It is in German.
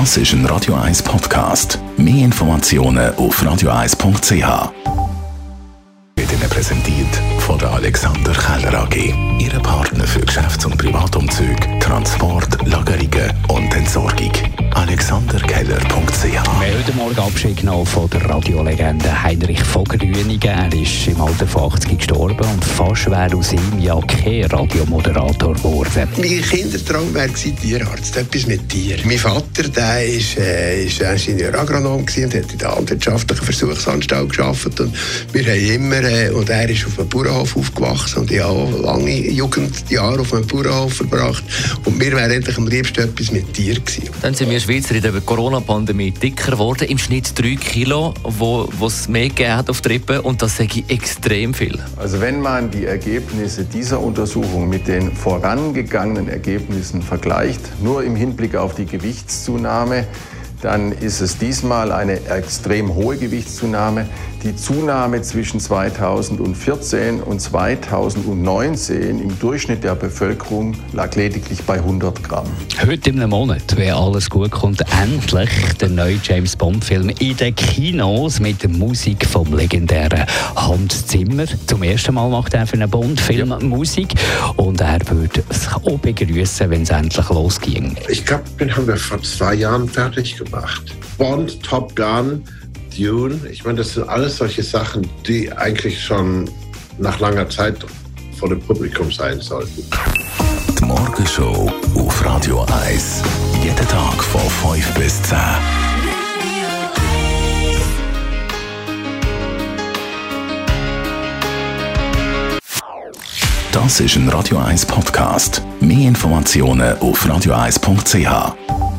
Das ist ein Radio 1 Podcast. Mehr Informationen auf radio1.ch. Wird Ihnen präsentiert von der Alexander Keller AG. Ihre Partner für Geschäfts- und Privatumzüge, Transport, Lagerungen Genommen von der Radiolegende Heinrich Vogelrünigen. Er ist im Alter von 80 gestorben und fast wäre aus ihm ja kein Radiomoderator geworden. Mein Kindertraum wäre Tierarzt, etwas mit Tieren. Mein Vater, der ist, äh, ist Ingenieur-Agronom und hat in der landwirtschaftlichen Versuchsanstalt gearbeitet. Und wir haben immer, äh, und er ist auf einem Bauernhof aufgewachsen und ich habe lange Jugendjahre auf einem Bauernhof verbracht. Und mir wäre endlich am liebsten etwas mit Tieren gewesen. Dann sind wir Schweizer in der Corona-Pandemie dicker geworden, im Schnitt 3 Kilo, wo es mehr gegeben hat auf der Rippe und das sage ich extrem viel. Also wenn man die Ergebnisse dieser Untersuchung mit den vorangegangenen Ergebnissen vergleicht, nur im Hinblick auf die Gewichtszunahme, dann ist es diesmal eine extrem hohe Gewichtszunahme. Die Zunahme zwischen 2014 und 2019 im Durchschnitt der Bevölkerung lag lediglich bei 100 Gramm. Heute im Monat, wenn alles gut kommt, endlich der neue James Bond-Film in den Kinos mit der Musik vom legendären Hans Zimmer. Zum ersten Mal macht er für einen Bond-Film ja. Musik und er würde es auch begrüßen, wenn es endlich losging. Ich glaube, den haben wir vor zwei Jahren fertig gemacht. Bond, Top Gun, Dune. Ich meine, das sind alles solche Sachen, die eigentlich schon nach langer Zeit vor dem Publikum sein sollten. Die Morgenshow auf Radio 1. Jeden Tag von 5 bis 10. Das ist ein Radio 1 Podcast. Mehr Informationen auf radio1.ch.